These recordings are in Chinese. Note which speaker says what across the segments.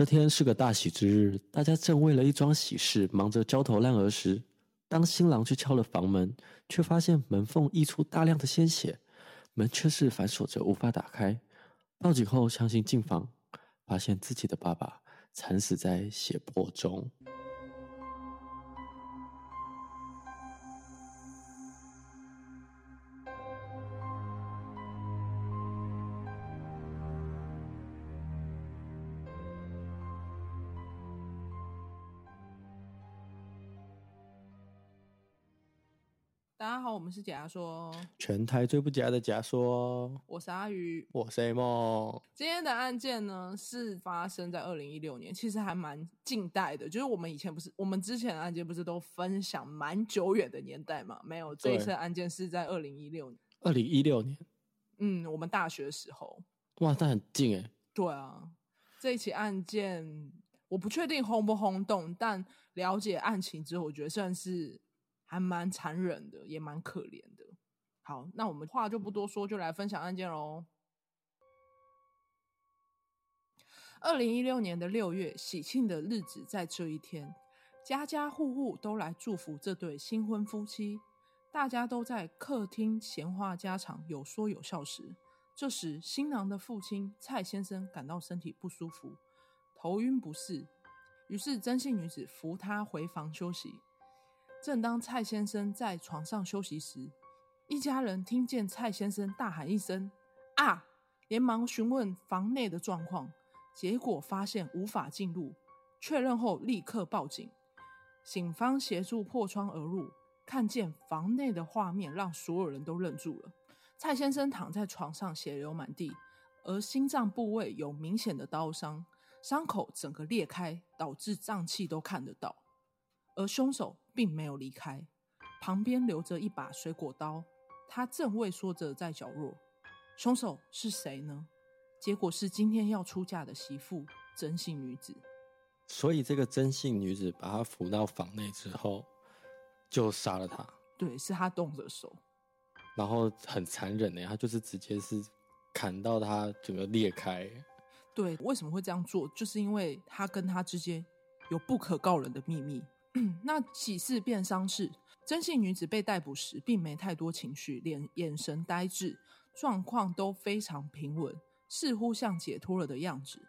Speaker 1: 这天是个大喜之日，大家正为了一桩喜事忙着焦头烂额时，当新郎去敲了房门，却发现门缝溢出大量的鲜血，门却是反锁着无法打开。报警后强行进房，发现自己的爸爸惨死在血泊中。
Speaker 2: 大家好，我们是假说，
Speaker 1: 全台最不假的假说。
Speaker 2: 我是阿鱼，
Speaker 1: 我是 A 梦。
Speaker 2: 今天的案件呢，是发生在二零一六年，其实还蛮近代的。就是我们以前不是，我们之前的案件不是都分享蛮久远的年代嘛？没有，这一次案件是在二零一六年。
Speaker 1: 二零一六年，
Speaker 2: 嗯，我们大学的时候。
Speaker 1: 哇，那很近哎。
Speaker 2: 对啊，这一起案件我不确定轰不轰动，但了解案情之后，我觉得算是。还蛮残忍的，也蛮可怜的。好，那我们话就不多说，就来分享案件喽。二零一六年的六月，喜庆的日子在这一天，家家户户都来祝福这对新婚夫妻。大家都在客厅闲话家常，有说有笑时，这时新郎的父亲蔡先生感到身体不舒服，头晕不适，于是曾姓女子扶他回房休息。正当蔡先生在床上休息时，一家人听见蔡先生大喊一声“啊”，连忙询问房内的状况，结果发现无法进入，确认后立刻报警。警方协助破窗而入，看见房内的画面让所有人都愣住了。蔡先生躺在床上，血流满地，而心脏部位有明显的刀伤，伤口整个裂开，导致脏器都看得到。而凶手并没有离开，旁边留着一把水果刀，他正畏缩着在角落。凶手是谁呢？结果是今天要出嫁的媳妇真姓女子。
Speaker 1: 所以这个真姓女子把他扶到房内之后，就杀了他。
Speaker 2: 对，是他动的手，
Speaker 1: 然后很残忍的，他就是直接是砍到他整个裂开。
Speaker 2: 对，为什么会这样做？就是因为他跟他之间有不可告人的秘密。那喜事变丧事，曾姓女子被逮捕时，并没太多情绪，脸眼神呆滞，状况都非常平稳，似乎像解脱了的样子。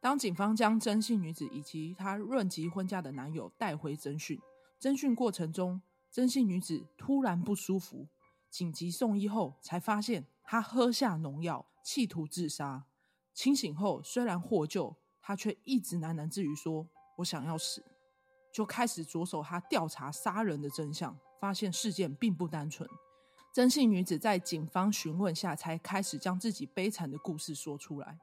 Speaker 2: 当警方将曾姓女子以及她论及婚嫁的男友带回侦讯，侦讯过程中，曾姓女子突然不舒服，紧急送医后，才发现她喝下农药，企图自杀。清醒后虽然获救，她却一直喃喃自语说：“我想要死。”就开始着手他调查杀人的真相，发现事件并不单纯。真姓女子在警方询问下，才开始将自己悲惨的故事说出来。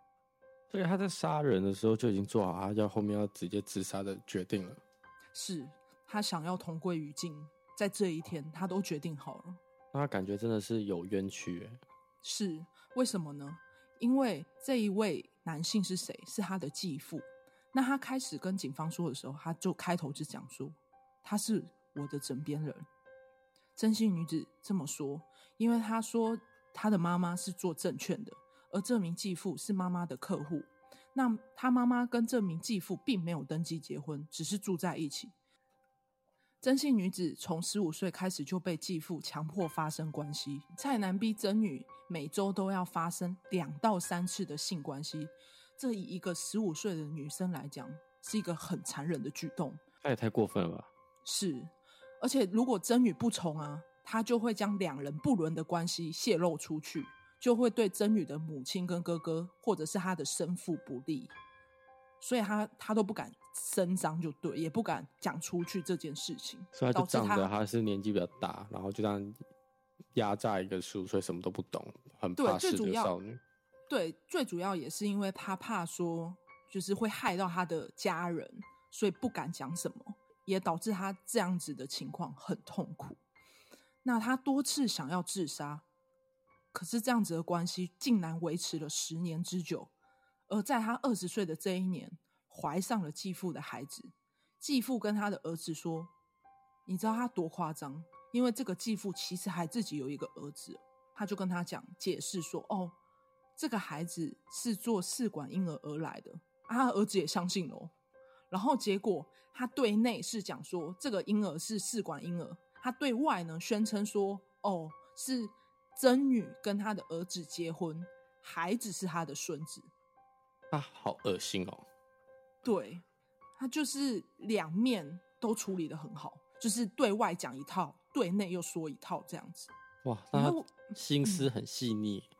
Speaker 1: 所以他在杀人的时候就已经做好他要后面要直接自杀的决定了。
Speaker 2: 是他想要同归于尽，在这一天他都决定好了。
Speaker 1: 那他感觉真的是有冤屈欸。
Speaker 2: 是为什么呢？因为这一位男性是谁？是他的继父。那他开始跟警方说的时候，他就开头就讲说，他是我的枕边人。曾姓女子这么说，因为他说他的妈妈是做证券的，而这名继父是妈妈的客户。那他妈妈跟这名继父并没有登记结婚，只是住在一起。曾姓女子从十五岁开始就被继父强迫发生关系，蔡男逼曾女每周都要发生两到三次的性关系。这以一个十五岁的女生来讲，是一个很残忍的举动。
Speaker 1: 那也太过分了吧？
Speaker 2: 是，而且如果真女不从啊，他就会将两人不伦的关系泄露出去，就会对真女的母亲跟哥哥，或者是他的生父不利，所以他他都不敢声张，就对，也不敢讲出去这件事情。
Speaker 1: 所以他就仗着他是年纪比较大，然后就这样压榨一个十五岁什么都不懂、很怕事的少女。
Speaker 2: 对，最主要也是因为他怕说，就是会害到他的家人，所以不敢讲什么，也导致他这样子的情况很痛苦。那他多次想要自杀，可是这样子的关系竟然维持了十年之久。而在他二十岁的这一年，怀上了继父的孩子。继父跟他的儿子说：“你知道他多夸张？因为这个继父其实还自己有一个儿子，他就跟他讲解释说：‘哦。’”这个孩子是做试管婴儿而来的，他儿子也相信了。然后结果他对内是讲说这个婴儿是试管婴儿，他对外呢宣称说哦是曾女跟他的儿子结婚，孩子是他的孙子。
Speaker 1: 啊，好恶心哦！
Speaker 2: 对，他就是两面都处理的很好，就是对外讲一套，对内又说一套这样子。
Speaker 1: 哇，那他心思很细腻。嗯，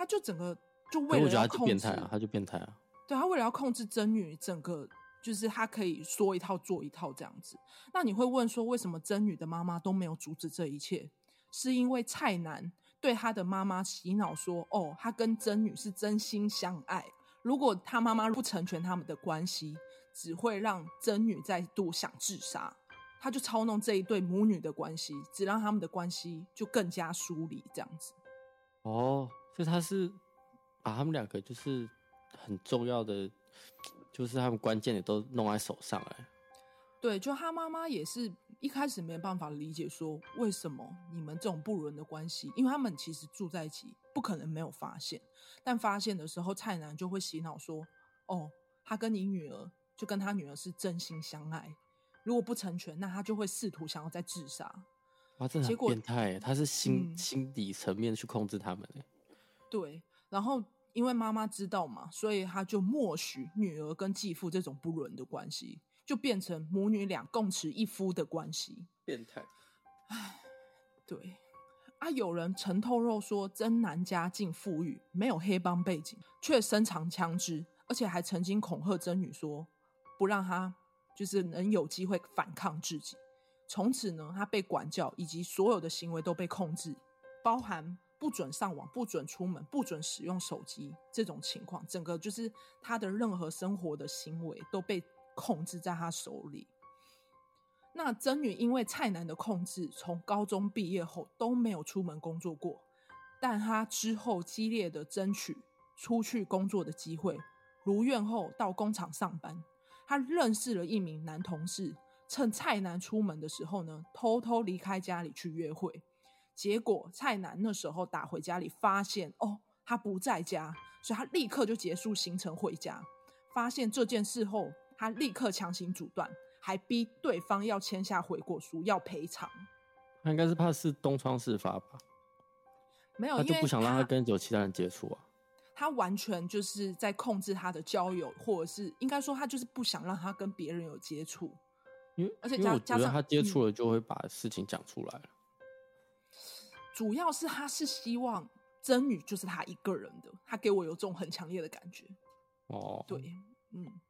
Speaker 2: 他就整个就为了要控制，
Speaker 1: 他就变态啊，他就变态啊。
Speaker 2: 对，他为了要控制真女，整个就是他可以说一套做一套这样子。那你会问说，为什么真女的妈妈都没有阻止这一切？是因为蔡男对他的妈妈洗脑说，哦，他跟真女是真心相爱。如果他妈妈不成全他们的关系，只会让真女再度想自杀。他就操弄这一对母女的关系，只让他们的关系就更加疏离，这样子。
Speaker 1: 哦，所以他是把他们两个就是很重要的，就是他们关键的都弄在手上来。
Speaker 2: 对，就他妈妈也是一开始没办法理解，说为什么你们这种不伦的关系，因为他们其实住在一起，不可能没有发现。但发现的时候，蔡男就会洗脑说：“哦，他跟你女儿就跟他女儿是真心相爱，如果不成全，那他就会试图想要再自杀。”
Speaker 1: 哇，这很变态！他是心、嗯、心底层面去控制他们。
Speaker 2: 对，然后因为妈妈知道嘛，所以他就默许女儿跟继父这种不伦的关系。就变成母女俩共持一夫的关系，
Speaker 1: 变态。
Speaker 2: 唉，对啊，有人曾透露说，曾男家境富裕，没有黑帮背景，却身藏枪支，而且还曾经恐吓曾女说，不让她就是能有机会反抗自己。从此呢，她被管教，以及所有的行为都被控制，包含不准上网、不准出门、不准使用手机这种情况，整个就是他的任何生活的行为都被。控制在他手里。那曾女因为蔡男的控制，从高中毕业后都没有出门工作过。但她之后激烈的争取出去工作的机会，如愿后到工厂上班。她认识了一名男同事，趁蔡男出门的时候呢，偷偷离开家里去约会。结果蔡楠那时候打回家里，发现哦，他不在家，所以他立刻就结束行程回家。发现这件事后。他立刻强行阻断，还逼对方要签下悔过书，要赔偿。
Speaker 1: 他应该是怕是东窗事发吧？
Speaker 2: 没有，
Speaker 1: 他就不想让他跟有其他人接触啊。
Speaker 2: 他完全就是在控制他的交友，或者是应该说他就是不想让他跟别人有接触。
Speaker 1: 因为而且加加上他接触了，就会把事情讲出来了。
Speaker 2: 主要是他是希望真女就是他一个人的，他给我有这种很强烈的感觉。哦，对，嗯。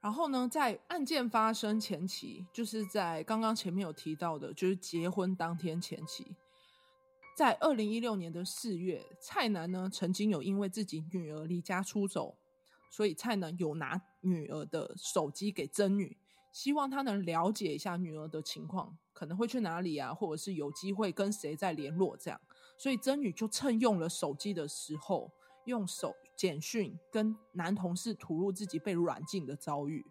Speaker 2: 然后呢，在案件发生前期，就是在刚刚前面有提到的，就是结婚当天前期，在二零一六年的四月，蔡男呢曾经有因为自己女儿离家出走，所以蔡男有拿女儿的手机给曾女，希望她能了解一下女儿的情况，可能会去哪里啊，或者是有机会跟谁再联络这样，所以曾女就趁用了手机的时候。用手简讯跟男同事吐露自己被软禁的遭遇，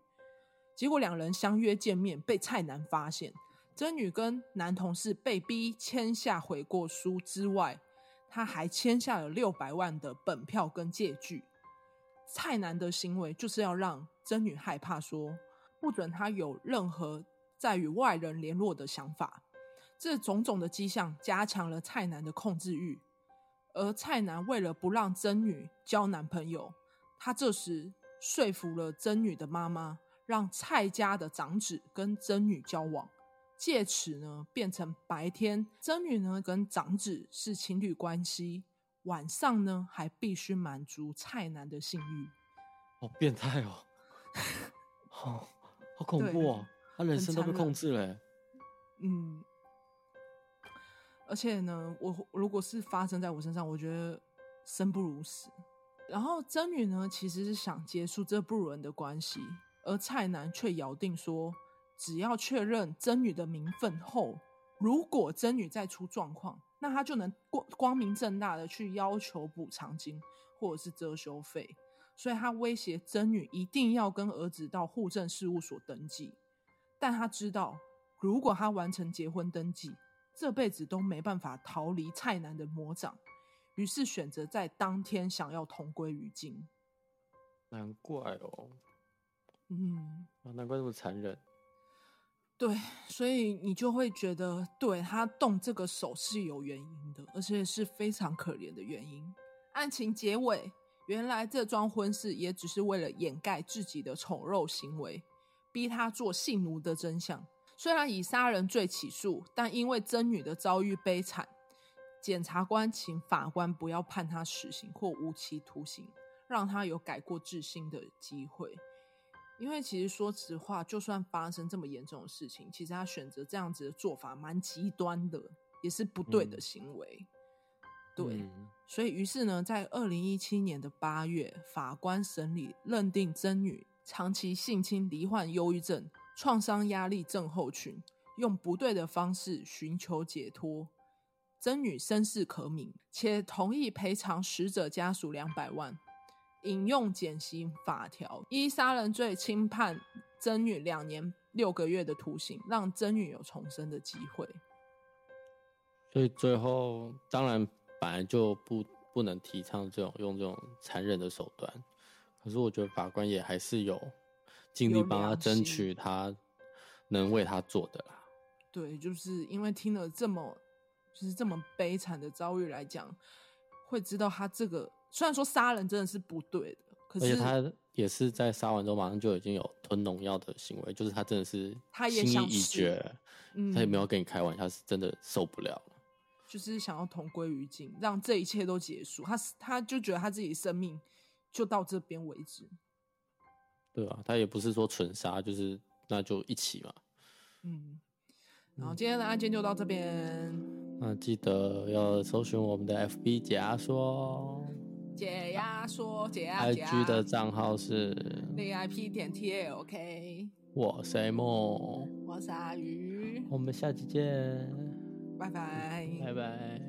Speaker 2: 结果两人相约见面，被蔡男发现。曾女跟男同事被逼签下悔过书之外，他还签下了六百万的本票跟借据。蔡男的行为就是要让曾女害怕说，说不准他有任何再与外人联络的想法。这种种的迹象加强了蔡男的控制欲。而蔡男为了不让曾女交男朋友，他这时说服了曾女的妈妈，让蔡家的长子跟曾女交往，借此呢变成白天曾女呢跟长子是情侣关系，晚上呢还必须满足蔡男的性欲。
Speaker 1: 好变态哦，好好恐怖哦，他人生都被控制了。嗯。
Speaker 2: 而且呢，我如果是发生在我身上，我觉得生不如死。然后曾女呢，其实是想结束这不伦的关系，而蔡男却咬定说，只要确认曾女的名分后，如果曾女再出状况，那他就能光光明正大的去要求补偿金或者是遮羞费。所以他威胁曾女一定要跟儿子到户政事务所登记。但他知道，如果他完成结婚登记，这辈子都没办法逃离蔡男的魔掌，于是选择在当天想要同归于尽。
Speaker 1: 难怪哦。
Speaker 2: 嗯，
Speaker 1: 难怪这么残忍。
Speaker 2: 对，所以你就会觉得，对，他动这个手是有原因的，而且是非常可怜的原因。案情结尾，原来这桩婚事也只是为了掩盖自己的丑陋行为，逼他做性奴的真相。虽然以杀人罪起诉，但因为曾女的遭遇悲惨，检察官请法官不要判他死刑或无期徒刑，让他有改过自新的机会。因为其实说实话，就算发生这么严重的事情，其实他选择这样子的做法蛮极端的，也是不对的行为。嗯、对，嗯、所以于是呢，在二零一七年的八月，法官审理认定曾女长期性侵、罹患忧郁症、创伤压力症候群，用不对的方式寻求解脱。曾女身世可悯，且同意赔偿死者家属两百万。引用减刑法条，依杀人罪轻判曾女两年六个月的徒刑，让曾女有重生的机会。
Speaker 1: 所以最后，当然本来就不不能提倡这种用这种残忍的手段，可是我觉得法官也还是有尽力帮他争取他能为他做的啦。
Speaker 2: 对，就是因为听了这么就是这么悲惨的遭遇来讲，会知道他这个。虽然说杀人真的是不对的，可是
Speaker 1: 而且他也是在杀完之后马上就已经有吞农药的行为，就是他真的是心意已决，嗯，他也没有跟你开玩笑，是真的受不了了，
Speaker 2: 就是想要同归于尽，让这一切都结束。他他就觉得他自己生命就到这边为止，
Speaker 1: 对啊，他也不是说纯杀，就是那就一起嘛，
Speaker 2: 嗯。然后今天的案件就到这边，
Speaker 1: 那记得要搜寻我们的 FB 解压说。
Speaker 2: 解压说，解压。
Speaker 1: IG 的账号是
Speaker 2: VIP 点 TLK。
Speaker 1: 我是梦，
Speaker 2: 我是阿鱼，
Speaker 1: 我们下期见，
Speaker 2: 拜拜，
Speaker 1: 拜拜。